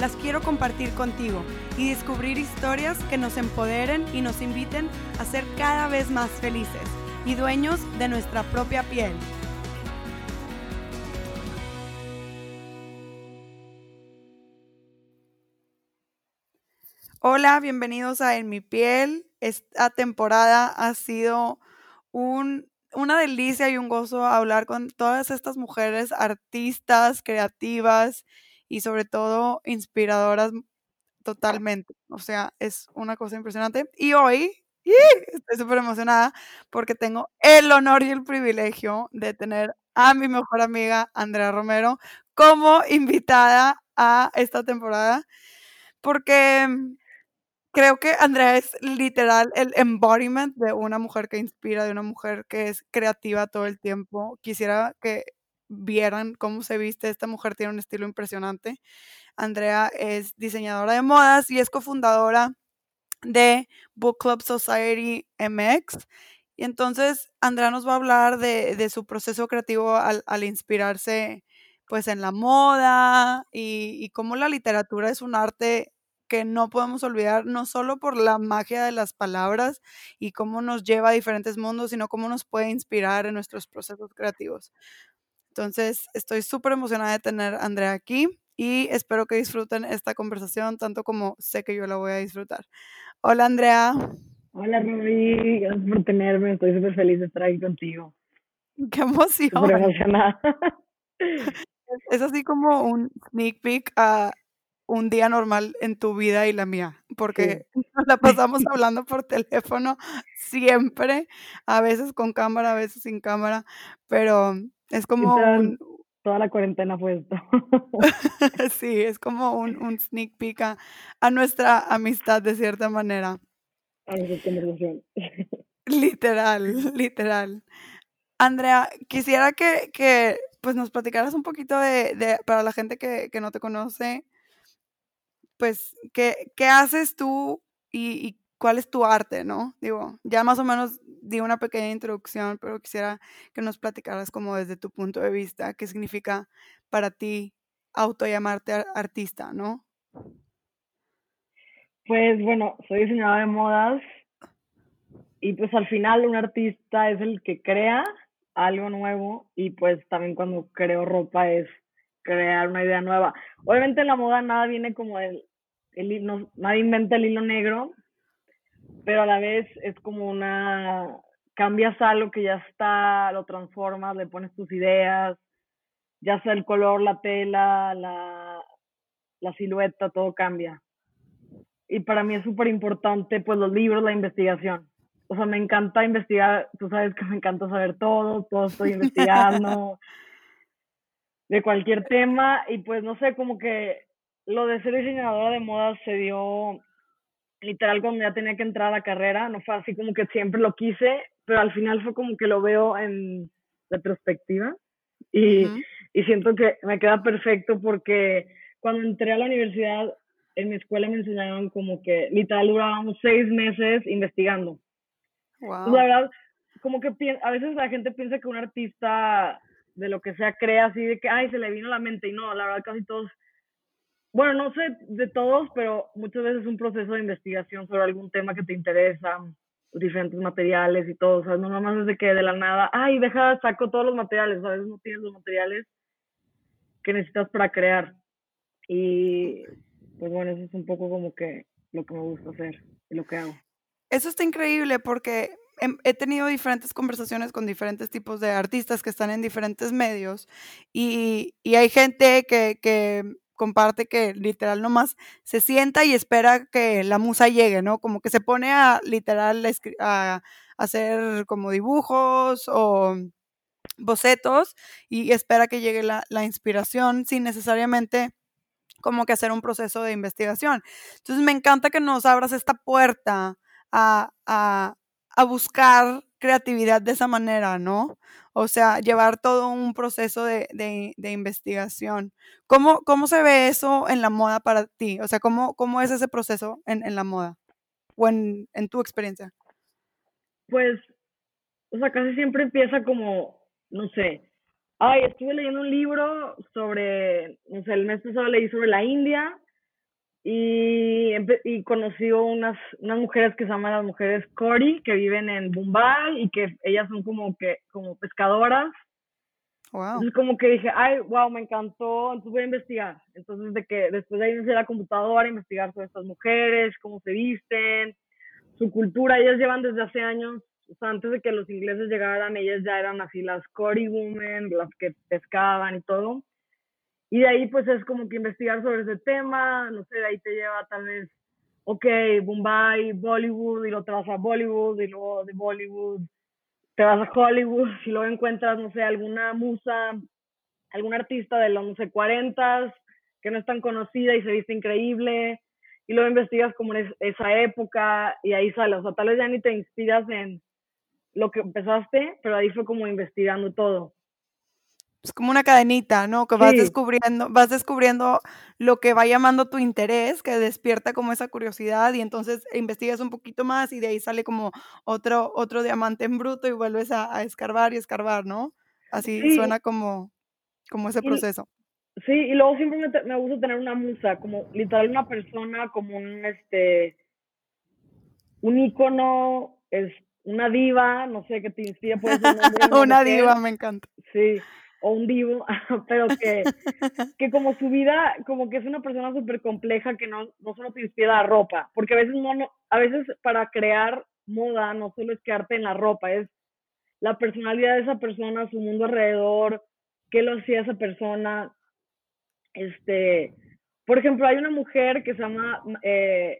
las quiero compartir contigo y descubrir historias que nos empoderen y nos inviten a ser cada vez más felices y dueños de nuestra propia piel. Hola, bienvenidos a En mi piel. Esta temporada ha sido un una delicia y un gozo hablar con todas estas mujeres artistas, creativas y sobre todo inspiradoras totalmente. O sea, es una cosa impresionante. Y hoy estoy súper emocionada porque tengo el honor y el privilegio de tener a mi mejor amiga Andrea Romero como invitada a esta temporada porque creo que Andrea es literal el embodiment de una mujer que inspira, de una mujer que es creativa todo el tiempo. Quisiera que vieran cómo se viste. Esta mujer tiene un estilo impresionante. Andrea es diseñadora de modas y es cofundadora de Book Club Society MX. Y entonces Andrea nos va a hablar de, su proceso creativo al, inspirarse pues en la moda y, y cómo la literatura es un arte que no podemos olvidar, no solo por la magia de las palabras y cómo nos lleva a diferentes mundos, sino cómo nos puede inspirar en nuestros procesos creativos. Entonces, estoy súper emocionada de tener a Andrea aquí y espero que disfruten esta conversación tanto como sé que yo la voy a disfrutar. Hola, Andrea. Hola, Ruby. Gracias por tenerme. Estoy súper feliz de estar aquí contigo. Qué emoción. Súper emocionada. Es así como un sneak peek a un día normal en tu vida y la mía, porque nos la pasamos hablando por teléfono siempre, a veces con cámara, a veces sin cámara, pero es como un... Toda la cuarentena fue esto. sí, es como un, un sneak peek a, nuestra amistad de cierta manera. A nuestra conversación. literal, literal. Andrea, quisiera que, que pues nos platicaras un poquito de, de para la gente que, que no te conoce, pues, ¿qué, qué haces tú y, cuál es tu arte, no? Digo, ya más o menos di una pequeña introducción, pero quisiera que nos platicaras como desde tu punto de vista, qué significa para ti autollamarte artista, ¿no? Pues bueno, soy diseñadora de modas y pues al final un artista es el que crea algo nuevo y pues también cuando creo ropa es crear una idea nueva. Obviamente en la moda nada viene como del el, no, nadie inventa el hilo negro, pero a la vez es como una, cambias algo que ya está, lo transformas, le pones tus ideas, ya sea el color, la tela, la, la silueta, todo cambia. Y para mí es súper importante, pues, los libros, la investigación. O sea, me encanta investigar, tú sabes que me encanta saber todo, todo estoy investigando de cualquier tema y pues no sé, como que lo de ser diseñadora de modas se dio literal cuando ya tenía que entrar a la carrera, no fue así como que siempre lo quise, pero al final fue como que lo veo en retrospectiva y, y siento que me queda perfecto porque cuando entré a la universidad, en mi escuela me enseñaron como que literal durábamos seis meses investigando. Wow. La verdad, como que a veces la gente piensa que un artista de lo que sea crea así de que, ay, se le vino a la mente y no, la verdad casi todos bueno, no sé de todos, pero muchas veces es un proceso de investigación sobre algún tema que te interesa, diferentes materiales y todo, o sea, no nada más es de que de la nada, ay, deja, saco todos los materiales, a veces no tienes los materiales que necesitas para crear. Y pues bueno, eso es un poco como que lo que me gusta hacer y lo que hago. Eso está increíble porque he tenido diferentes conversaciones con diferentes tipos de artistas que están en diferentes medios y, y hay gente que, que comparte que literal nomás se sienta y espera que la musa llegue, ¿no? Como que se pone a literal a, hacer como dibujos o bocetos y espera que llegue la, inspiración sin necesariamente como que hacer un proceso de investigación. Entonces me encanta que nos abras esta puerta a, a, a buscar creatividad de esa manera, ¿no? O sea, llevar todo un proceso de, de, investigación. ¿Cómo, ¿Cómo, se ve eso en la moda para ti? O sea, ¿cómo, cómo es ese proceso en, en la moda? O en, en, tu experiencia. Pues, o sea, casi siempre empieza como, no sé, ay, estuve leyendo un libro sobre, no sé, el mes pasado leí sobre la India y, y conocí unas, unas mujeres que se llaman las mujeres Cory, que viven en Bombay y que ellas son como que como pescadoras. Wow. Entonces como que dije, ay, wow, me encantó, entonces voy a investigar. Entonces de que después de ahí me la computadora a investigar sobre estas mujeres, cómo se visten, su cultura. Ellas llevan desde hace años, o sea, antes de que los ingleses llegaran, ellas ya eran así las Cory Women, las que pescaban y todo. Y de ahí pues es como que investigar sobre ese tema, no sé, de ahí te lleva tal vez, ok, Bombay, Bollywood, y luego te vas a Bollywood, y luego de Bollywood te vas a Hollywood, y luego encuentras, no sé, alguna musa, algún artista de los, no sé, 40 que no es tan conocida y se viste increíble, y luego investigas como en esa época, y ahí sale, o sea, tal vez ya ni te inspiras en lo que empezaste, pero ahí fue como investigando todo es como una cadenita, ¿no? Que vas sí. descubriendo, vas descubriendo lo que va llamando tu interés, que despierta como esa curiosidad y entonces investigas un poquito más y de ahí sale como otro, otro diamante en bruto y vuelves a, a escarbar y escarbar, ¿no? Así sí. suena como, como ese y, proceso. Sí, y luego siempre me, me, gusta tener una musa, como literal una persona, como un, este, un ícono, es una diva, no sé, que te inspira por ese nombre. una diva, me encanta. Sí, o un divo, pero que, que como su vida, como que es una persona súper compleja que no, no solo te inspira la ropa, porque a veces, no, no, a veces para crear moda no solo es quedarte en la ropa, es la personalidad de esa persona, su mundo alrededor, qué lo hacía esa persona. Este, por ejemplo, hay una mujer que se llama eh,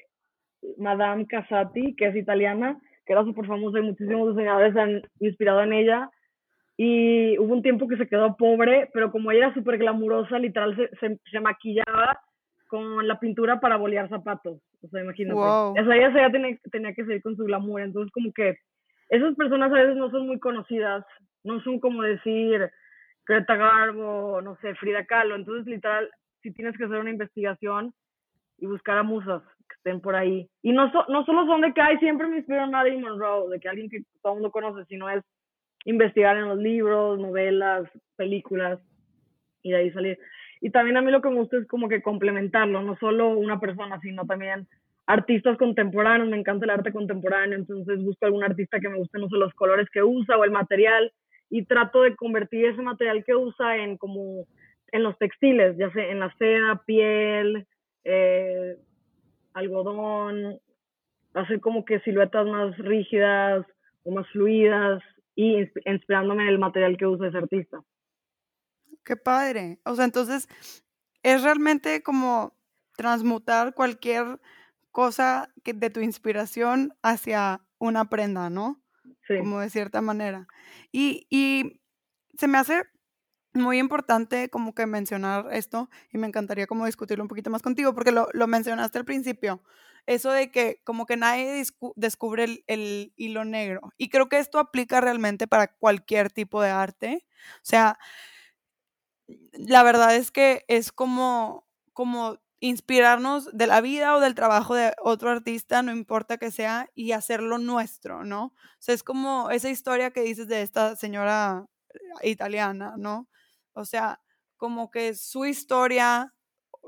Madame Casati, que es italiana, que era súper famosa y muchísimos diseñadores han inspirado en ella y hubo un tiempo que se quedó pobre, pero como ella era súper glamurosa, literal se, se, se, maquillaba con la pintura para bolear zapatos. O sea, imagínate. Wow. O sea, ella ya tenía, tenía que seguir con su glamour. Entonces, como que esas personas a veces no son muy conocidas, no son como decir Greta Garbo, no sé, Frida Kahlo. Entonces, literal, si tienes que hacer una investigación y buscar a musas que estén por ahí. Y no, so, no solo son de que, ay, siempre me inspiró Marilyn Monroe, de que alguien que todo el mundo conoce, sino es investigar en los libros, novelas, películas y de ahí salir. Y también a mí lo que me gusta es como que complementarlo, no solo una persona, sino también artistas contemporáneos, me encanta el arte contemporáneo, entonces busco algún artista que me guste no solo los colores que usa o el material y trato de convertir ese material que usa en como en los textiles, ya sea en la seda, piel, eh, algodón, hacer como que siluetas más rígidas o más fluidas, y inspirándome en el material que usa ese artista. Qué padre. O sea, entonces es realmente como transmutar cualquier cosa que de tu inspiración hacia una prenda, ¿no? Sí. Como de cierta manera. Y, y se me hace muy importante como que mencionar esto y me encantaría como discutirlo un poquito más contigo porque lo, lo mencionaste al principio eso de que como que nadie descubre el, hilo negro. Y creo que esto aplica realmente para cualquier tipo de arte. O sea, la verdad es que es como, como inspirarnos de la vida o del trabajo de otro artista, no importa que sea, y hacerlo nuestro, ¿no? O sea, es como esa historia que dices de esta señora italiana, ¿no? O sea, como que su historia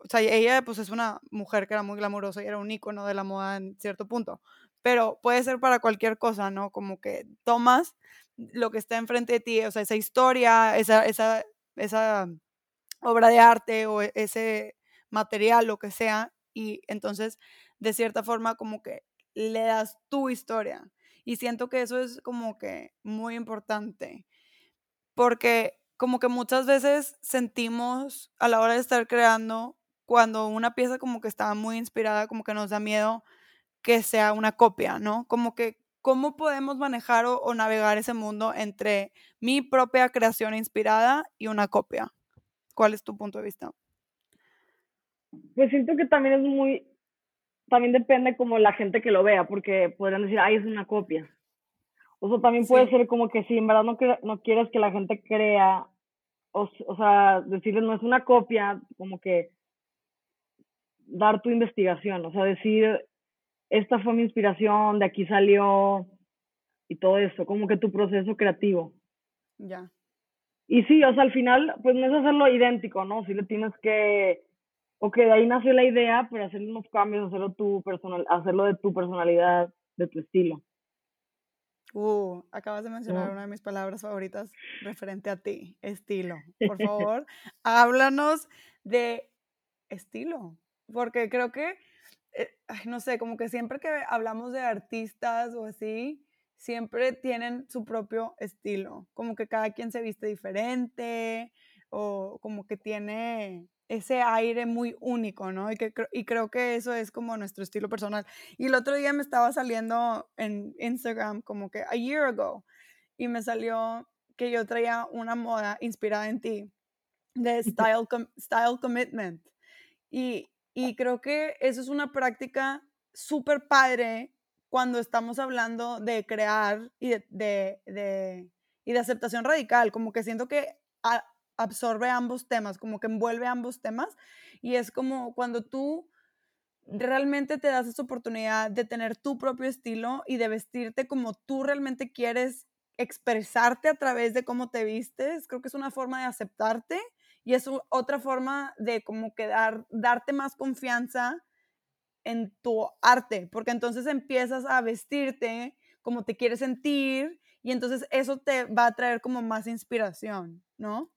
o sea, ella pues es una mujer que era muy glamurosa y era un icono de la moda en cierto punto, pero puede ser para cualquier cosa, ¿no? Como que tomas lo que está enfrente de ti, o sea, esa historia, esa, esa, esa obra de arte o e, ese material, lo que sea, y entonces de cierta forma como que le das tu historia. Y siento que eso es como que muy importante, porque como que muchas veces sentimos a la hora de estar creando cuando una pieza como que está muy inspirada, como que nos da miedo que sea una copia, ¿no? Como que, ¿cómo podemos manejar o, o navegar ese mundo entre mi propia creación inspirada y una copia? ¿Cuál es tu punto de vista? Pues siento que también es muy, también depende como la gente que lo vea, porque podrían decir, ay, es una copia. O sea, también puede ser como que si en verdad no, no quieres que la gente crea, o, o sea, decirles no es una copia, como que dar tu investigación, o sea, decir, esta fue mi inspiración, de aquí salió y todo eso, como que tu proceso creativo. Ya. Y sí, o sea, al final, pues no es hacerlo idéntico, ¿no? Sí le tienes que, ok, de ahí nació la idea, pero hacer unos cambios, hacerlo tu personal, hacerlo de tu personalidad, de tu estilo. Uh, acabas de mencionar una de mis palabras favoritas referente a ti, estilo. Por favor, háblanos de estilo, porque creo que, eh, no sé, como que siempre que hablamos de artistas o así, siempre tienen su propio estilo, como que cada quien se viste diferente o como que tiene ese aire muy único, ¿no? Y, que, y creo que eso es como nuestro estilo personal. Y el otro día me estaba saliendo en Instagram como que a year ago y me salió que yo traía una moda inspirada en ti de style, style commitment. Y, y creo que eso es una práctica súper padre cuando estamos hablando de crear y de, de, y de aceptación radical, como que siento que absorbe ambos temas, como que envuelve ambos temas y es como cuando tú realmente te das esa oportunidad de tener tu propio estilo y de vestirte como tú realmente quieres expresarte a través de cómo te vistes, creo que es una forma de aceptarte y es otra forma de como que darte más confianza en tu arte, porque entonces empiezas a vestirte como te quieres sentir y entonces eso te va a traer como más inspiración, ¿no?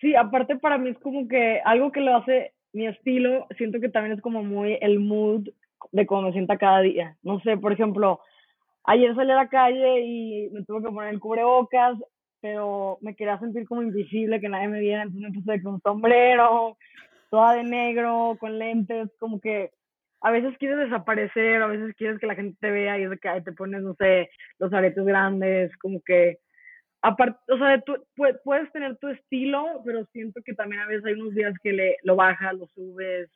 Sí, aparte para mí es como que algo que lo hace mi estilo, siento que también es como muy el mood de cómo me sienta cada día. No sé, por ejemplo, ayer salí a la calle y me tuve que poner el cubrebocas, pero me quería sentir como invisible, que nadie me viera, entonces me puse con un sombrero, toda de negro, con lentes, como que a veces quieres desaparecer, a veces quieres que la gente te vea y es de que te pones, no sé, los aretes grandes, como que, aparte, o sea, tú puedes tener tu estilo, pero siento que también a veces hay unos días que le, lo bajas, lo subes,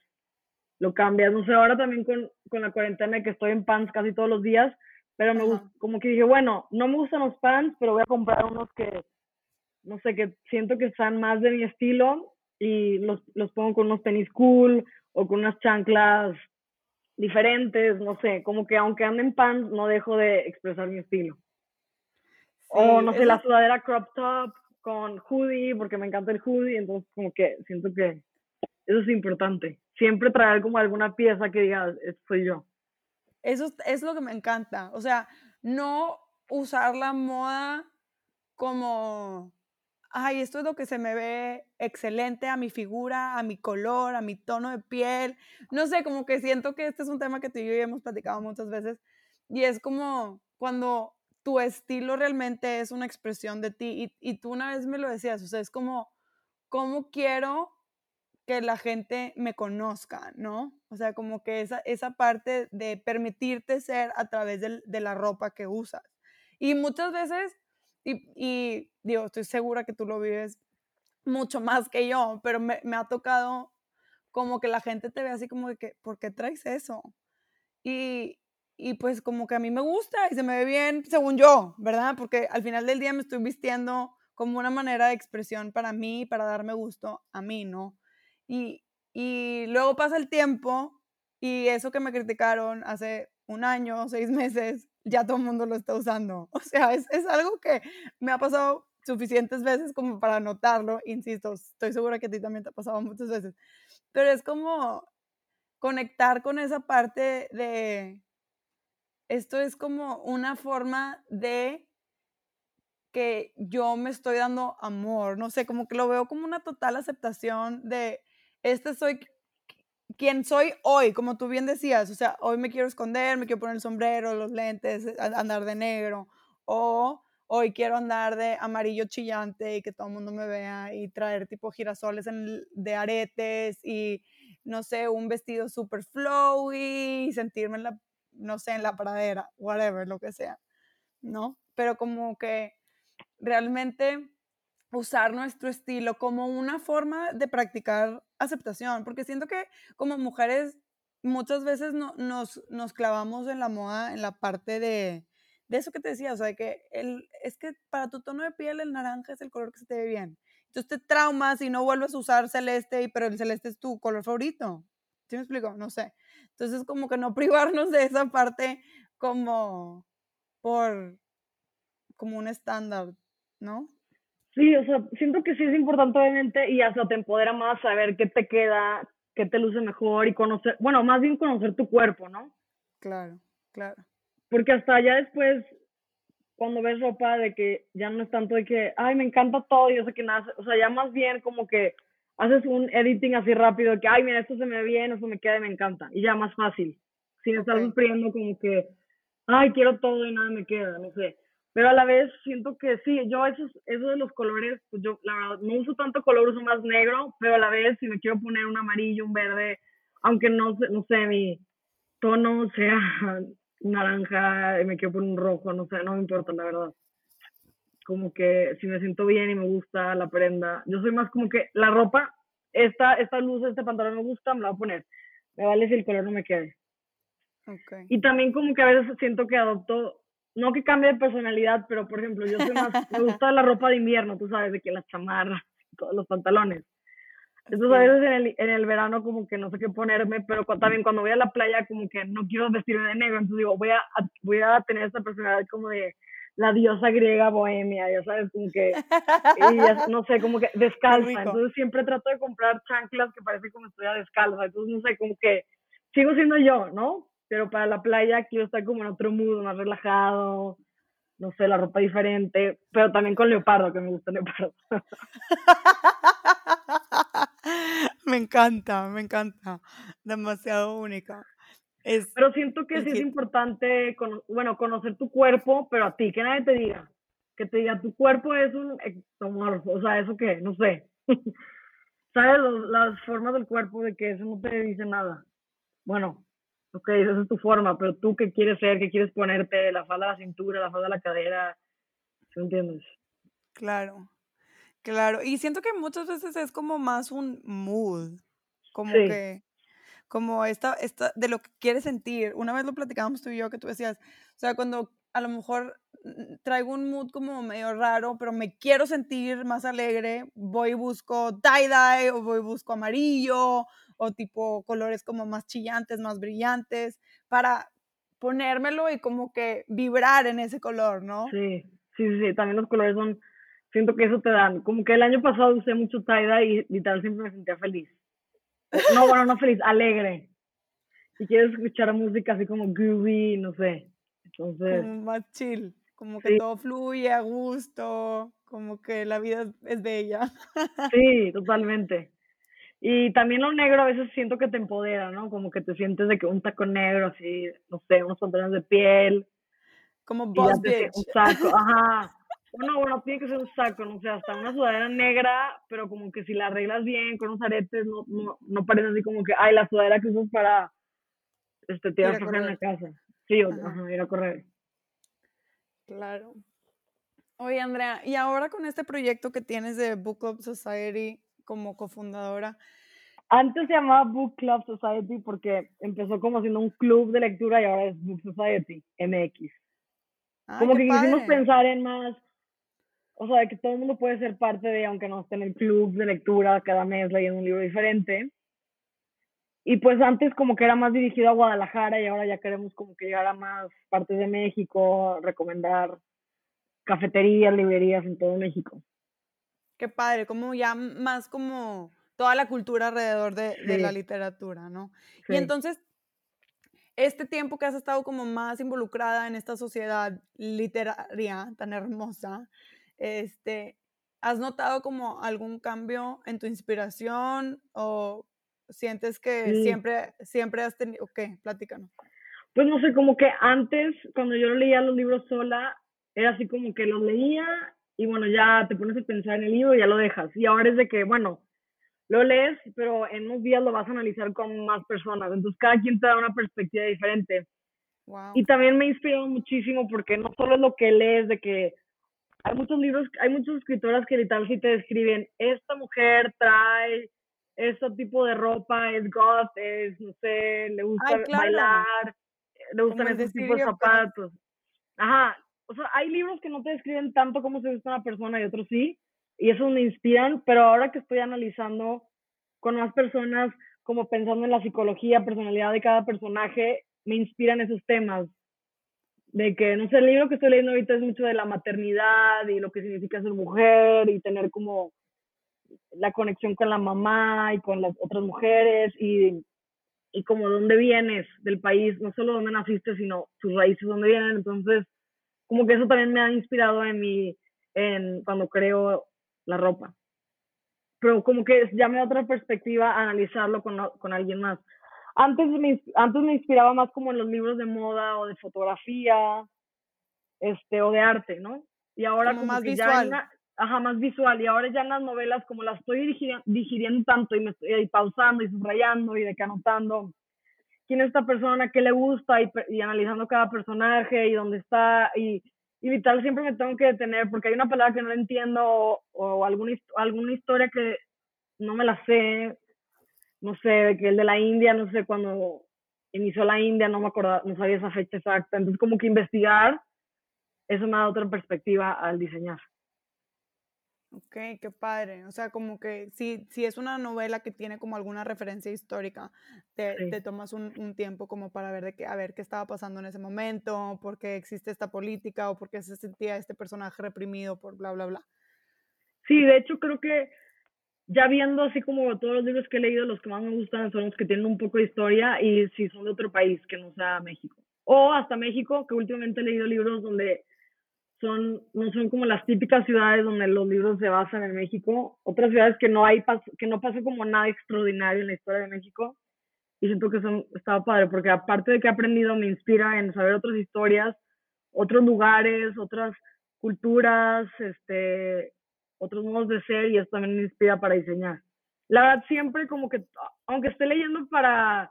lo cambias, no sé, ahora también con, con la cuarentena que estoy en pants casi todos los días, pero me gusta, como que dije, bueno, no me gustan los pants, pero voy a comprar unos que, no sé, que siento que están más de mi estilo y los, los pongo con unos tenis cool o con unas chanclas diferentes, no sé, como que aunque ande en pants, no dejo de expresar mi estilo. o no sé, la sudadera crop top con hoodie, porque me encanta el hoodie, entonces como que siento que eso es importante. Siempre traer como alguna pieza que diga, soy yo. Eso es lo que me encanta. O sea, no usar la moda como ay, esto es lo que se me ve excelente a mi figura, a mi color, a mi tono de piel. No sé, como que siento que este es un tema que tú y yo hemos platicado muchas veces y es como cuando tu estilo realmente es una expresión de ti y, y tú una vez me lo decías, o sea, es como, ¿cómo quiero que la gente me conozca, ¿no? O sea, como que esa, esa parte de permitirte ser a través de, de la ropa que usas. Y muchas veces y, digo, estoy segura que tú lo vives mucho más que yo, pero me, me, ha tocado como que la gente te ve así como de que, ¿por qué traes eso? Y, y pues como que a mí me gusta y se me ve bien según yo, ¿verdad? Porque al final del día me estoy vistiendo como una manera de expresión para mí, para darme gusto a mí, ¿no? Y, y luego pasa el tiempo y eso que me criticaron hace un año, seis meses, ya todo el mundo lo está usando. O sea, es, es algo que me ha pasado suficientes veces como para notarlo, insisto, estoy segura que a ti también te ha pasado muchas veces, pero es como conectar con esa parte de, esto es como una forma de que yo me estoy dando amor, no sé, como que lo veo como una total aceptación de, este soy quien soy hoy, como tú bien decías, o sea, hoy me quiero esconder, me quiero poner el sombrero, los lentes, andar de negro, o hoy quiero andar de amarillo chillante y que todo el mundo me vea y traer tipo girasoles de aretes y, no sé, un vestido super flowy y sentirme en la, no sé, en la pradera, whatever, lo que sea, ¿no? Pero como que realmente usar nuestro estilo como una forma de practicar aceptación, porque siento que como mujeres muchas veces no, nos, nos clavamos en la moda, en la parte de, de eso que te decía, o sea, que el, es que para tu tono de piel el naranja es el color que se te ve bien. Entonces te traumas y no vuelves a usar celeste, pero el celeste es tu color favorito. ¿Sí me explico? No sé. Entonces como que no privarnos de esa parte como por, como un estándar, ¿no? Sí, o sea, siento que sí es importante obviamente y hasta te empodera más saber qué te queda, qué te luce mejor y conocer, bueno, más bien conocer tu cuerpo, ¿no? Claro, claro. Porque hasta ya después, cuando ves ropa de que ya no es tanto de que, ay, me encanta todo, y yo sé que nada, o sea, ya más bien como que haces un editing así rápido, de que, ay, mira, esto se me ve bien, esto me queda y me encanta, y ya más fácil, sin estar sufriendo como que, ay, quiero todo y nada me queda, no sé pero a la vez siento que sí, yo esos, eso de los colores, pues yo la verdad no uso tanto color, uso más negro, pero a la vez si me quiero poner un amarillo, un verde, aunque no, no sé, mi tono sea naranja, me quiero poner un rojo, no sé, no me importa la verdad. Como que si me siento bien y me gusta la prenda, yo soy más como que la ropa, esta, esta luz, este pantalón me gusta, me la voy a poner. Me vale si el color no me quede. Okay. Y también como que a veces siento que adopto no que cambie de personalidad, pero por ejemplo, yo soy más, me gusta la ropa de invierno, tú sabes, de que las chamarras, los pantalones. Entonces a veces en el, en el verano como que no sé qué ponerme, pero también cuando voy a la playa como que no quiero vestirme de negro, entonces digo, voy a, voy a tener esta personalidad como de la diosa griega bohemia, ya sabes, como que, y ya, no sé, como que descalza, entonces siempre trato de comprar chanclas que parece como estoy descalza, entonces no sé, como que sigo siendo yo, ¿no? Pero para la playa quiero estar como en otro mood, más relajado, no sé, la ropa diferente, pero también con leopardo, que me gusta leopardo. me encanta, me encanta, demasiado única. Es, pero siento que sí es importante, bueno, conocer tu cuerpo, pero a ti, que nadie te diga, que te diga, tu cuerpo es un ectomorfo, o sea, ¿eso qué? No sé. ¿Sabes? las formas del cuerpo de que eso no te dice nada. Bueno, ok, esa es tu forma, pero tú qué quieres ser, qué quieres ponerte, la falda a la cintura, la falda a la cadera, ¿sí entiendes? Claro, claro. Y siento que muchas veces es como más un mood, como que, como esta, esta, de lo que quieres sentir. Una vez lo platicábamos tú y yo, que tú decías, o sea, cuando a lo mejor mm, traigo un mood como medio raro, pero me quiero sentir más alegre, voy y busco tie-dye o voy y busco amarillo o tipo colores como más chillantes, más brillantes, para ponérmelo y como que vibrar en ese color, ¿no? Sí, sí, sí, también los colores son, siento que eso te dan, como que el año pasado usé mucho taida y literal siempre me sentía feliz. No, bueno, no feliz, alegre. Y quieres escuchar música así como groovy, no sé. Entonces. Como más chill, como que todo fluye a gusto, como que la vida es bella. Sí, totalmente. Y también lo negro a veces siento que te empodera, ¿no? Como que te sientes de que un taco negro, así, no sé, unos pantalones de piel. Como boss bitch. Un saco, ajá. No, bueno, tiene que ser un saco, no sé, hasta una sudadera negra, pero como que si la arreglas bien, con unos aretes, no, no, no parece así como que, ay, la sudadera que usas para, este, tirar en la casa. Sí, ajá, ir a correr. Claro. Oye, Andrea, y ahora con este proyecto que tienes de Book Club Society, como cofundadora? Antes se llamaba Book Club Society porque empezó como siendo un club de lectura y ahora es Book Society MX. como que quisimos pensar en más, o sea, que todo el mundo puede ser parte de, aunque no esté en el club de lectura cada mes leyendo un libro diferente. Y pues antes como que era más dirigido a Guadalajara y ahora ya queremos como que llegar a más partes de México, recomendar cafeterías, librerías en todo México. Qué padre, como ya más como toda la cultura alrededor de, la literatura, ¿no? Y entonces, este tiempo que has estado como más involucrada en esta sociedad literaria tan hermosa, este, ¿has notado como algún cambio en tu inspiración o sientes que siempre, siempre has tenido, ok, platícanos. Pues no sé, como que antes, cuando yo leía los libros sola, era así como que los leía y bueno, ya te pones a pensar en el libro y ya lo dejas. Y ahora es de que, bueno, lo lees, pero en unos días lo vas a analizar con más personas. Entonces cada quien te da una perspectiva diferente. Y también me ha inspirado muchísimo porque no solo es lo que lees, de que hay muchos libros, hay muchas escritoras que literal sí te describen, esta mujer trae este tipo de ropa, es goth, es, no sé, le gusta bailar, le gustan ese tipo de zapatos. Ajá, o sea, hay libros que no te describen tanto cómo se viste una persona y otros sí, y eso me inspiran, pero ahora que estoy analizando con más personas, como pensando en la psicología, personalidad de cada personaje, me inspiran esos temas. De que, no sé, el libro que estoy leyendo ahorita es mucho de la maternidad y lo que significa ser mujer y tener como la conexión con la mamá y con las otras mujeres y, y como dónde vienes del país, no solo dónde naciste, sino tus raíces, dónde vienen. Entonces, como que eso también me ha inspirado en mi, en cuando creo la ropa. Pero como que ya me da otra perspectiva analizarlo con, con alguien más. Antes me, antes me inspiraba más como en los libros de moda o de fotografía, este, o de arte, ¿no? Y ahora como, más visual. Ya ajá, más visual. Y ahora ya en las novelas, como las estoy digiriendo, tanto y me estoy pausando y subrayando y de que anotando quién es esta persona, qué le gusta y, y analizando cada personaje y dónde está y, y vital siempre me tengo que detener porque hay una palabra que no entiendo o, alguna, alguna historia que no me la sé, no sé, que el de la India, no sé, cuando inició la India, no me acordaba, no sabía esa fecha exacta. Entonces como que investigar, eso me da otra perspectiva al diseñar. Ok, qué padre. O sea, como que si, si es una novela que tiene como alguna referencia histórica, te, te tomas un, un, tiempo como para ver de qué, a ver qué estaba pasando en ese momento, por qué existe esta política o por qué se sentía este personaje reprimido por bla, bla, bla. Sí, de hecho creo que ya viendo así como todos los libros que he leído, los que más me gustan son los que tienen un poco de historia y si son de otro país que no sea México. O hasta México, que últimamente he leído libros donde son, no son como las típicas ciudades donde los libros se basan en México, otras ciudades que no hay, que no pasa como nada extraordinario en la historia de México. Y siento que son, estaba padre, porque aparte de que he aprendido, me inspira en saber otras historias, otros lugares, otras culturas, este, otros modos de ser, y eso también me inspira para diseñar. La verdad, siempre como que, aunque esté leyendo para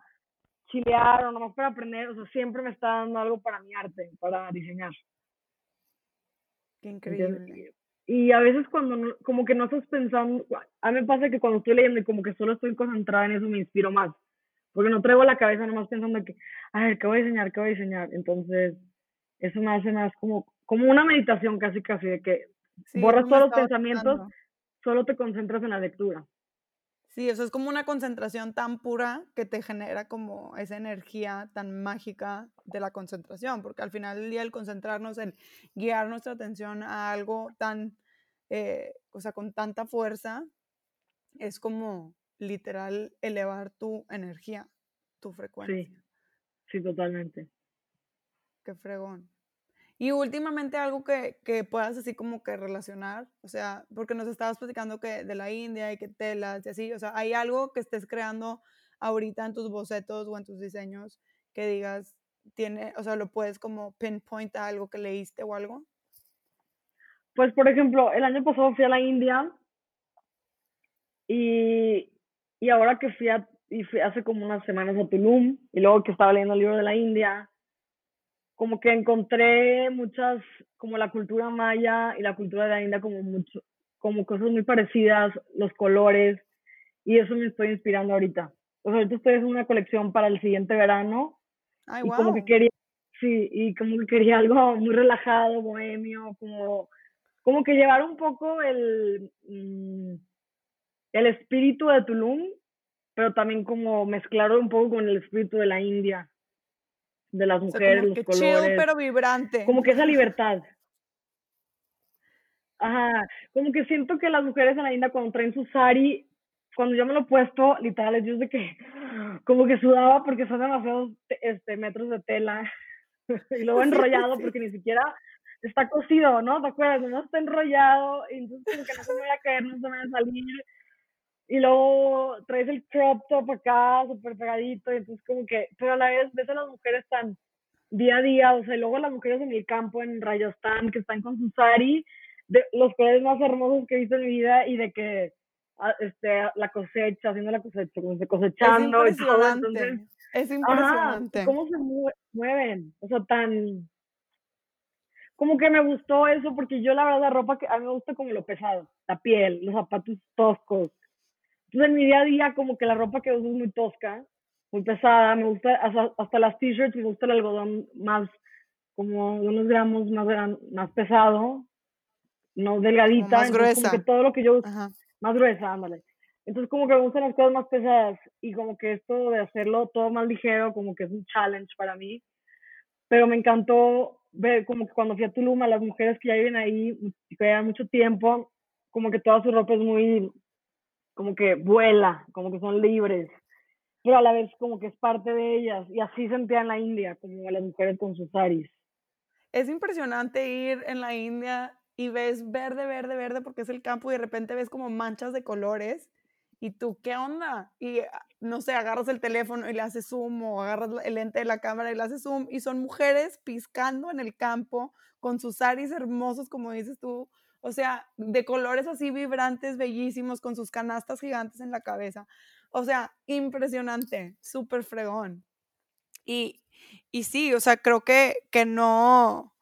chilear o nomás para aprender, o sea, siempre me está dando algo para mi arte, para diseñar. Qué increíble. Y a veces cuando como que no estás pensando, a mí me pasa que cuando estoy leyendo y como que solo estoy concentrada en eso me inspiro más, porque no traigo la cabeza nomás pensando que, a ver, ¿qué voy a diseñar? ¿Qué voy a diseñar? Entonces, eso me hace más como, como una meditación casi casi, de que borras todos los pensamientos, solo te concentras en la lectura. Sí, eso es como una concentración tan pura que te genera como esa energía tan mágica de la concentración, porque al final del día el concentrarnos, el guiar nuestra atención a algo tan, eh, o sea, con tanta fuerza, es como literal elevar tu energía, tu frecuencia. Sí, sí, totalmente. Qué fregón. Y últimamente algo que, que, puedas así como que relacionar, o sea, porque nos estabas platicando que de la India y que telas y así, o sea, ¿hay algo que estés creando ahorita en tus bocetos o en tus diseños que digas, tiene, o sea, lo puedes como pinpoint a algo que leíste o algo? Pues, por ejemplo, el año pasado fui a la India y, y ahora que fui, a, y fui hace como unas semanas a Tulum y luego que estaba leyendo el libro de la India, como que encontré muchas, como la cultura maya y la cultura de la India como mucho, como cosas muy parecidas, los colores, y eso me estoy inspirando ahorita. O sea, ahorita estoy haciendo una colección para el siguiente verano. Ay, y como que quería, sí, y como que quería algo muy relajado, bohemio, como, como que llevar un poco el, mm, el espíritu de Tulum, pero también como mezclarlo un poco con el espíritu de la India de las mujeres, los colores. pero vibrante. Como que esa libertad. Ajá, como que siento que las mujeres en la India cuando traen su sari, cuando yo me lo he puesto, literal, es de que como que sudaba porque son demasiados este, metros de tela y luego enrollado porque ni siquiera está cosido, ¿no? ¿Te acuerdas? No está enrollado y entonces como que no se me vaya a caer, no se me vaya a salir y luego traes el crop top acá, súper pegadito, y entonces como que, pero a la vez ves a las mujeres tan día a día, o sea, y luego las mujeres en el campo en Rajasthan que están con su sari, de los colores más hermosos que he visto en mi vida y de que ah, este, la cosecha, haciendo la cosecha, como se cosechando es impresionante. es impresionante. ¿Cómo se mueven? O sea, tan... Como que me gustó eso porque yo la verdad la ropa que a mí me gusta como lo pesado, la piel, los zapatos toscos, Entonces en mi día a día como que la ropa que uso es muy tosca, muy pesada, me gusta hasta, hasta las t-shirts, me gusta el algodón más como de unos gramos más, más pesado, no delgadita, más gruesa. Como que todo lo que yo uso, más gruesa, ándale. Entonces como que me gustan las cosas más pesadas y como que esto de hacerlo todo más ligero, como que es un challenge para mí. Pero me encantó ver como que cuando fui a Tulum, a las mujeres que ya viven ahí, que llevan mucho tiempo, como que toda su ropa es muy, como que vuela, como que son libres, pero a la vez como que es parte de ellas. Y así sentía en la India, como las mujeres con sus saris. Es impresionante ir en la India y ves verde, verde, verde, porque es el campo y de repente ves como manchas de colores ¿Y tú qué onda? Y ah, no sé, agarras el teléfono y le haces zoom o agarras el lente de la cámara y le haces zoom y son mujeres piscando en el campo con sus saris hermosos, como dices tú, o sea, de colores así vibrantes, bellísimos, con sus canastas gigantes en la cabeza. O sea, impresionante, súper fregón. Y, y sí, o sea, creo que, que no,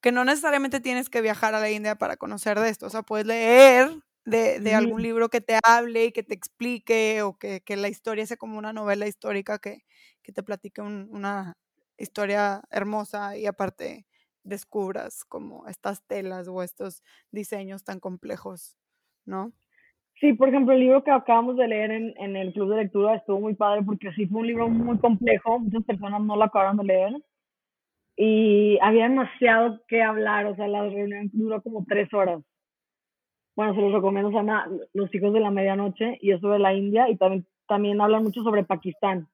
que no necesariamente tienes que viajar a la India para conocer de esto. O sea, puedes leer de, algún libro que te hable y que te explique o que, la historia sea como una novela histórica que, te platique una historia hermosa y aparte descubras como estas telas o estos diseños tan complejos, ¿no? Sí, por ejemplo, el libro que acabamos de leer en, en el club de lectura estuvo muy padre porque sí fue un libro muy complejo, muchas personas no lo acabaron de leer y había demasiado que hablar, o sea, la reunión duró como tres horas bueno, se los recomiendo, se llama Los hijos de la medianoche y es sobre la India y también, también hablan mucho sobre Pakistán.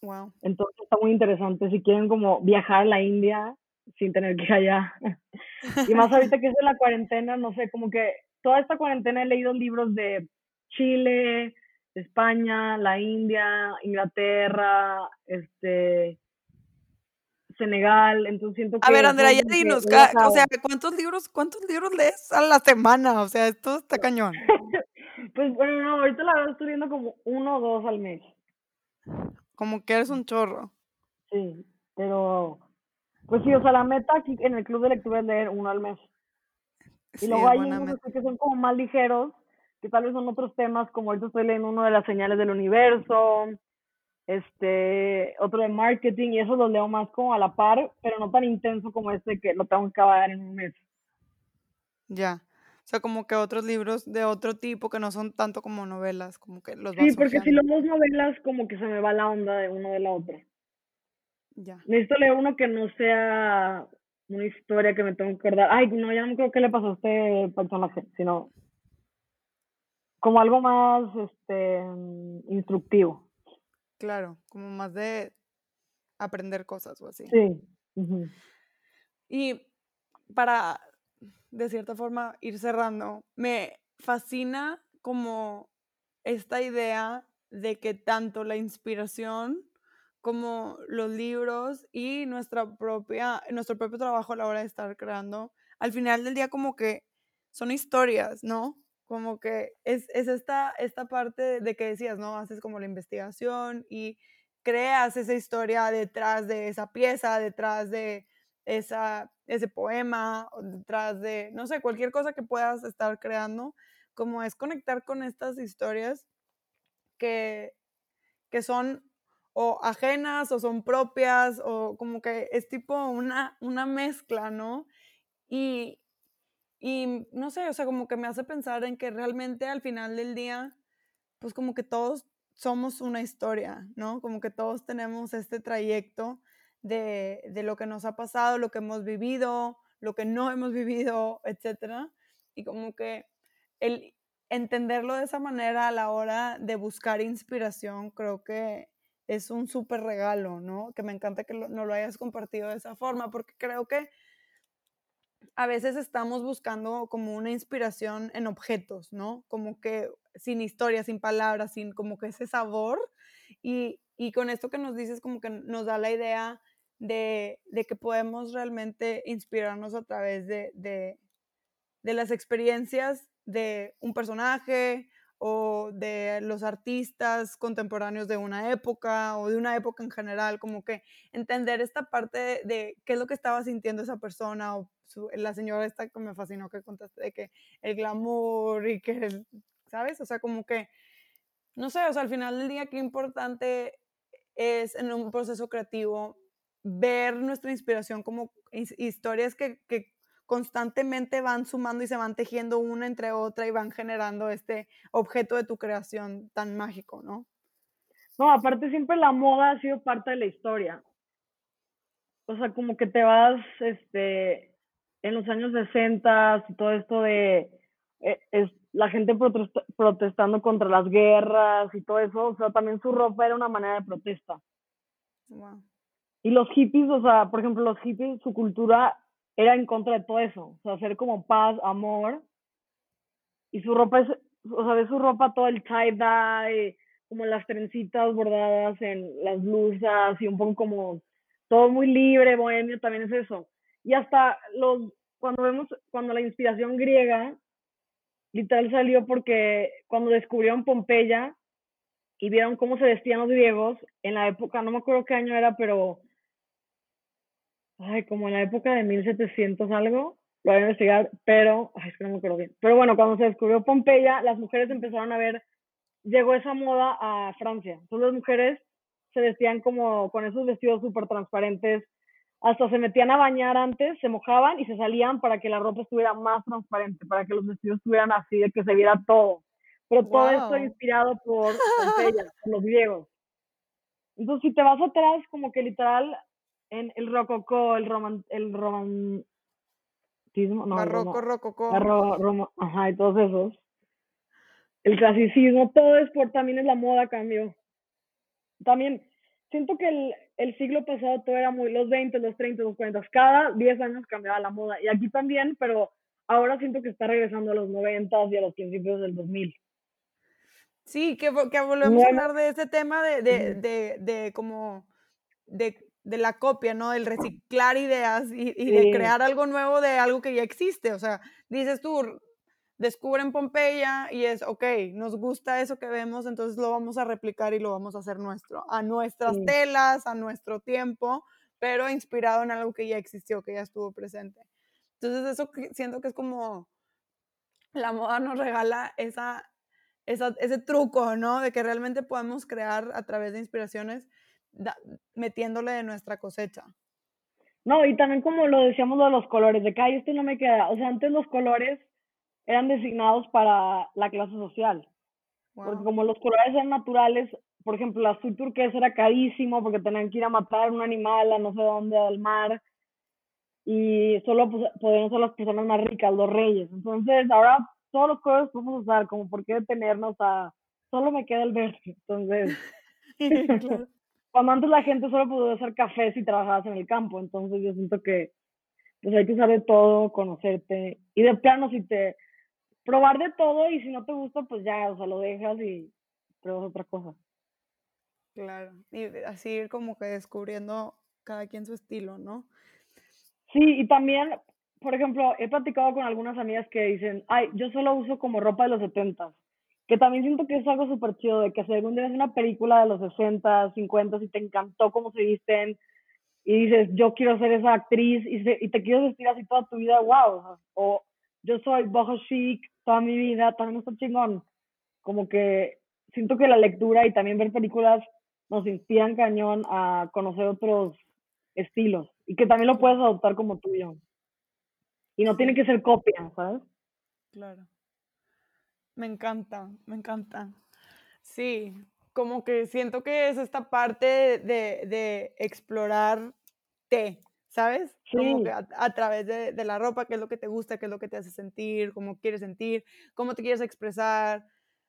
Wow. Entonces está muy interesante si quieren como viajar a la India sin tener que ir allá. y más ahorita que es de la cuarentena, no sé, como que toda esta cuarentena he leído libros de Chile, España, la India, Inglaterra, este, Senegal, entonces siento que... A ver, Andrea, ya dinos, o sea, ¿cuántos libros, ¿cuántos libros lees a la semana? O sea, esto está cañón. pues bueno, no, ahorita la verdad estoy leyendo como uno o dos al mes. Como que eres un chorro. Sí, pero... Pues sí, o sea, la meta aquí en el club de lectura es leer uno al mes. Y luego hay unos que son como más ligeros, que tal vez son otros temas, como ahorita estoy leyendo uno de las señales del universo, este, otro de marketing, y eso lo leo más como a la par, pero no tan intenso como este que lo tengo que acabar en un mes. Ya. O sea, como que otros libros de otro tipo que no son tanto como novelas, como que los Sí, porque si los dos novelas, como que se me va la onda de uno de la otra. Ya. Necesito leer uno que no sea una historia que me tengo que acordar. Ay, no, ya no creo que le pasó a este personaje, sino como algo más este instructivo. Claro, como más de aprender cosas o así. Sí. Y para, de cierta forma, ir cerrando, me fascina como esta idea de que tanto la inspiración como los libros y nuestra propia, nuestro propio trabajo a la hora de estar creando, al final del día como que son historias, ¿no? como que es, esta, esta parte de que decías, ¿no? Haces como la investigación y creas esa historia detrás de esa pieza, detrás de esa, ese poema, detrás de, no sé, cualquier cosa que puedas estar creando, como es conectar con estas historias que, que son o ajenas o son propias o como que es tipo una, una mezcla, ¿no? Y, y no sé, o sea, como que me hace pensar en que realmente al final del día, pues como que todos somos una historia, ¿no? Como que todos tenemos este trayecto de, de lo que nos ha pasado, lo que hemos vivido, lo que no hemos vivido, etcétera. Y como que el entenderlo de esa manera a la hora de buscar inspiración, creo que es un súper regalo, ¿no? Que me encanta que no lo hayas compartido de esa forma, porque creo que a veces estamos buscando como una inspiración en objetos, ¿no? Como que sin historia, sin palabras, sin como que ese sabor. Y, con esto que nos dices, como que nos da la idea de, que podemos realmente inspirarnos a través de, de, de las experiencias de un personaje o de los artistas contemporáneos de una época o de una época en general, como que entender esta parte de, qué es lo que estaba sintiendo esa persona o la señora esta que me fascinó que contaste de que el glamour y que, ¿sabes? O sea, como que no sé, o sea, al final del día, qué importante es en un proceso creativo ver nuestra inspiración como historias que, que constantemente van sumando y se van tejiendo una entre otra y van generando este objeto de tu creación tan mágico, ¿no? No, aparte siempre la moda ha sido parte de la historia. O sea, como que te vas, este, en los años 60 y todo esto de eh, es, la gente protestando contra las guerras y todo eso, o sea, también su ropa era una manera de protesta. Y los hippies, o sea, por ejemplo, los hippies, su cultura era en contra de todo eso, o sea, hacer como paz, amor. Y su ropa es, o sea, de su ropa todo el tie-dye, como las trencitas bordadas en las blusas y un poco como todo muy libre, bohemio, también es eso. Y hasta los, cuando vemos, cuando la inspiración griega, literal salió porque cuando descubrieron Pompeya y vieron cómo se vestían los griegos, en la época, no me acuerdo qué año era, pero, ay, como en la época de 1700 algo, lo voy a investigar, pero, ay, es que no me acuerdo bien. Pero bueno, cuando se descubrió Pompeya, las mujeres empezaron a ver, llegó esa moda a Francia. Entonces las mujeres se vestían como con esos vestidos súper transparentes, hasta se metían a bañar antes, se mojaban y se salían para que la ropa estuviera más transparente, para que los vestidos estuvieran así, de que se viera todo. Pero todo esto inspirado por Pompeya, por los griegos. Entonces, si te vas atrás, como que literal, en el rococó, el roman, el romantismo, no, barroco, rococó. ajá, y todos esos. El clasicismo, todo es por, también es la moda cambió. También, siento que el, el siglo pasado todo era muy, los 20, los 30, los 40, cada 10 años cambiaba la moda. Y aquí también, pero ahora siento que está regresando a los 90 y a los principios del 2000. Sí, que, que volvemos a hablar de ese tema de, de, de, de como de, de, la copia, ¿no? El reciclar ideas y, y de crear algo nuevo de algo que ya existe. O sea, dices tú, descubren Pompeya y es, ok, nos gusta eso que vemos, entonces lo vamos a replicar y lo vamos a hacer nuestro, a nuestras telas, a nuestro tiempo, pero inspirado en algo que ya existió, que ya estuvo presente. Entonces eso siento que es como, la moda nos regala esa, esa, ese truco, ¿no? De que realmente podemos crear a través de inspiraciones metiéndole de nuestra cosecha. No, y también como lo decíamos de los colores, de que, ay, esto no me queda, o sea, antes los colores eran designados para la clase social. Porque como los colores eran naturales, por ejemplo, el azul turquesa era carísimo porque tenían que ir a matar un animal a no sé dónde, al mar. Y solo pues, podían ser las personas más ricas, los reyes. Entonces, ahora todos los colores podemos usar, como por qué detenernos a solo me queda el verde. Entonces, cuando antes la gente solo podía hacer café si trabajabas en el campo. Entonces, yo siento que pues hay que saber todo, conocerte. Y de plano, si te probar de todo y si no te gusta, pues ya, o sea, lo dejas y pruebas otra cosa. Claro, y así ir como que descubriendo cada quien su estilo, ¿no? Sí, y también, por ejemplo, he platicado con algunas amigas que dicen, ay, yo solo uso como ropa de los 70 que también siento que es algo súper chido, de que si algún día ves una película de los 60, 50 y te encantó cómo se visten y dices, yo quiero ser esa actriz y, y te quiero vestir así toda tu vida, wow, o yo soy boho chic, toda mi vida, también está chingón. Como que siento que la lectura y también ver películas nos inspiran cañón a conocer otros estilos y que también lo puedes adoptar como tuyo. Y no tiene que ser copia, ¿sabes? Claro. Me encanta, me encanta. Sí, como que siento que es esta parte de, de explorarte, ¿sabes? Como que a, través de, de, la ropa, qué es lo que te gusta, qué es lo que te hace sentir, cómo quieres sentir, cómo te quieres expresar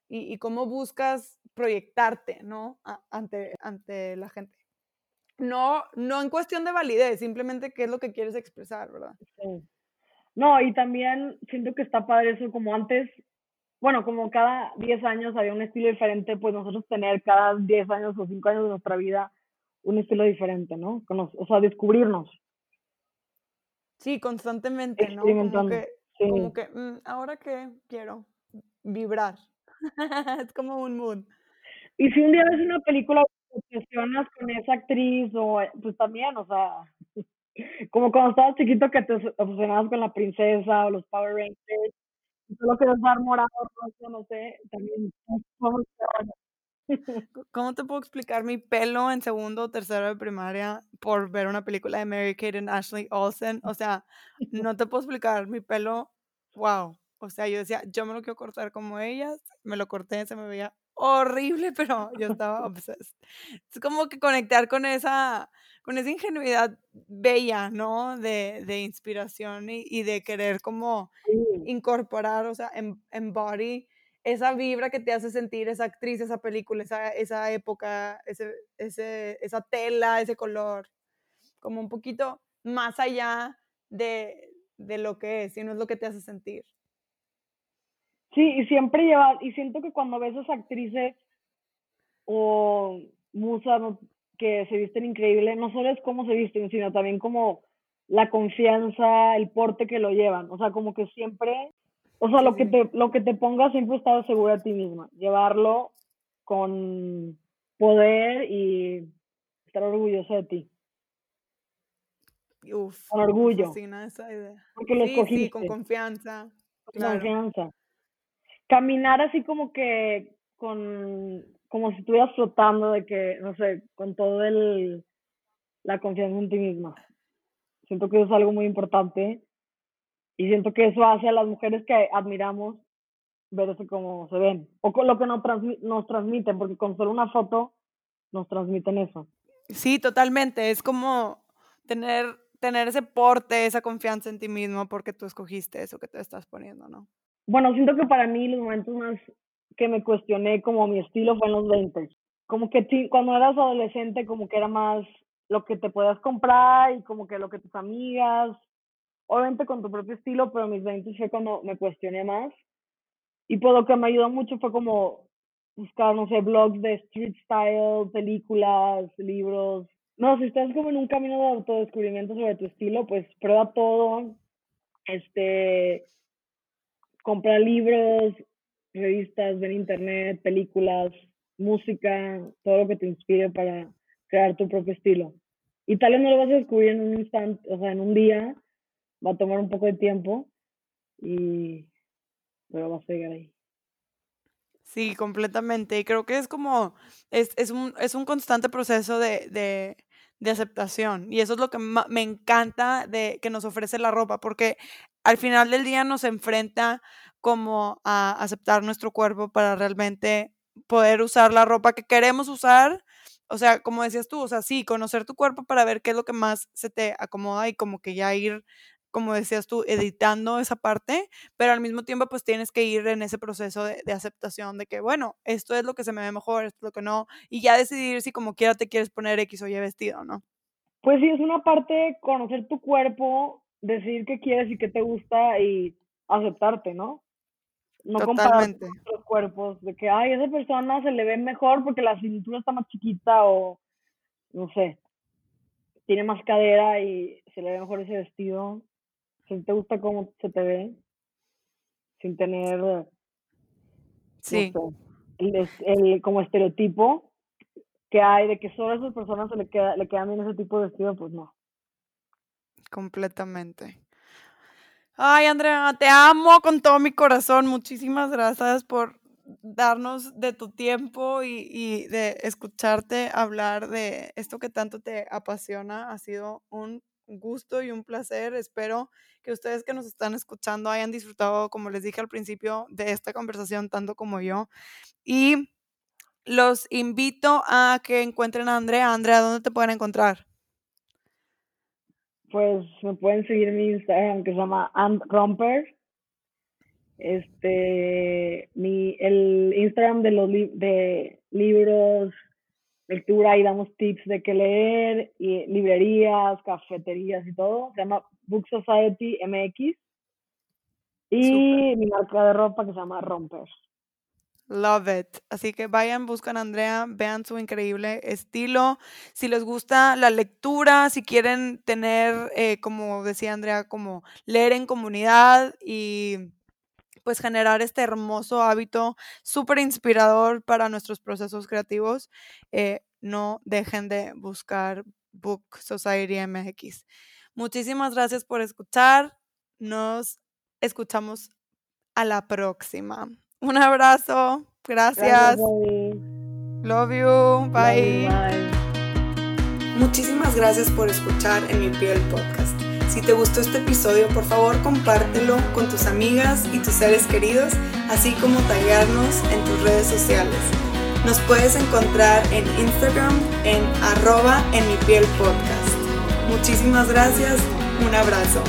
y, y cómo buscas proyectarte, ¿no? ante, ante la gente. No, no en cuestión de validez, simplemente qué es lo que quieres expresar, ¿verdad? No, y también siento que está padre eso, como antes, bueno, como cada 10 años había un estilo diferente, pues nosotros tener cada 10 años o 5 años de nuestra vida un estilo diferente, ¿no? O sea, descubrirnos. Sí, constantemente, ¿no? Como que, como que mm, ahora que quiero vibrar. es como un mood. Y si un día ves una película te obsesionas con esa actriz o pues también, o sea, como cuando estabas chiquito que te obsesionabas con la princesa o los Power Rangers, solo morado, no sé, también ¿Cómo te puedo explicar mi pelo en segundo o tercero de primaria por ver una película de Mary Kate and Ashley Olsen? O sea, no te puedo explicar mi pelo, wow. O sea, yo decía, yo me lo quiero cortar como ellas, me lo corté, se me veía horrible, pero yo estaba obsessed. Es como que conectar con esa, con esa ingenuidad bella, ¿no? De, de inspiración y, y, de querer como incorporar, o sea, en, embody esa vibra que te hace sentir esa actriz, esa película, esa, esa época, ese, ese, esa tela, ese color, como un poquito más allá de, de lo que es, y no es lo que te hace sentir. Sí, y siempre lleva, y siento que cuando ves a esas actrices o musas que se visten increíble, no solo es cómo se visten, sino también como la confianza, el porte que lo llevan. O sea, como que siempre, o sea, lo que te, lo que te pongas siempre estar segura de ti misma. Llevarlo con poder y estar orgulloso de ti. Uf, con orgullo. esa idea. Porque lo sí, con confianza. Con confianza. Caminar así como que con como si estuvieras flotando de que, no sé, con todo el la confianza en ti misma. Siento que eso es algo muy importante y siento que eso hace a las mujeres que admiramos verse como se ven o con lo que nos, nos transmiten, porque con solo una foto nos transmiten eso. Sí, totalmente. Es como tener, tener ese porte, esa confianza en ti mismo porque tú escogiste eso que te estás poniendo, ¿no? Bueno, siento que para mí los momentos más que me cuestioné como mi estilo fue en los 20. Como que cuando eras adolescente, como que era más lo que te puedas comprar y como que lo que tus amigas, obviamente con tu propio estilo, pero mis 20 fue cuando me cuestioné más. Y pues lo que me ayudó mucho fue como buscar, no sé, blogs de street style, películas, libros. No, si estás como en un camino de autodescubrimiento sobre tu estilo, pues prueba todo. Este, compra libros, revistas, ver internet, películas, música, todo lo que te inspire para crear tu propio estilo. Y tal vez no lo vas a descubrir en un instante, o sea, en un día, va a tomar un poco de tiempo y pero vas a llegar ahí. Sí, completamente. Y creo que es como, es, es, un, es un constante proceso de, de, de aceptación. Y eso es lo que me encanta de que nos ofrece la ropa, porque al final del día nos enfrenta como a aceptar nuestro cuerpo para realmente poder usar la ropa que queremos usar. O sea, como decías tú, o sea, sí, conocer tu cuerpo para ver qué es lo que más se te acomoda y como que ya ir, como decías tú, editando esa parte, pero al mismo tiempo pues tienes que ir en ese proceso de, de aceptación de que, bueno, esto es lo que se me ve mejor, esto es lo que no, y ya decidir si como quiera te quieres poner X o Y vestido, ¿no? Pues sí, es una parte conocer tu cuerpo, decidir qué quieres y qué te gusta y aceptarte, ¿no? no comparar los cuerpos, de que, ay, esa persona se le ve mejor porque la cintura está más chiquita o, no sé, tiene más cadera y se le ve mejor ese vestido. Si te gusta cómo se te ve, sin tener, sí. el, como estereotipo que hay de que solo a esas personas se le, queda, le quedan bien ese tipo de vestido, pues no. Completamente. Ay, Andrea, te amo con todo mi corazón. Muchísimas gracias por darnos de tu tiempo y, de escucharte hablar de esto que tanto te apasiona. Ha sido un gusto y un placer. Espero que ustedes que nos están escuchando hayan disfrutado, como les dije al principio, de esta conversación tanto como yo. Y los invito a que encuentren a Andrea. Andrea, ¿dónde te pueden encontrar? pues me pueden seguir en mi Instagram que se llama Romper. Este, mi, el Instagram de los de libros, lectura y damos tips de qué leer, y librerías, cafeterías y todo. Se llama Book Society MX. Y mi marca de ropa que se llama Romper. Love it. Así que vayan, buscan a Andrea, vean su increíble estilo. Si les gusta la lectura, si quieren tener, eh, como decía Andrea, como leer en comunidad y pues generar este hermoso hábito súper inspirador para nuestros procesos creativos, eh, no dejen de buscar Book Society MX. Muchísimas gracias por escuchar. Nos escuchamos a la próxima. Un abrazo. Gracias. Love you. Bye. Bye. Muchísimas gracias por escuchar En mi piel podcast. Si te gustó este episodio, por favor compártelo con tus amigas y tus seres queridos, así como taguearnos en tus redes sociales. Nos puedes encontrar en Instagram en arroba en mi piel podcast. Muchísimas gracias, un abrazo.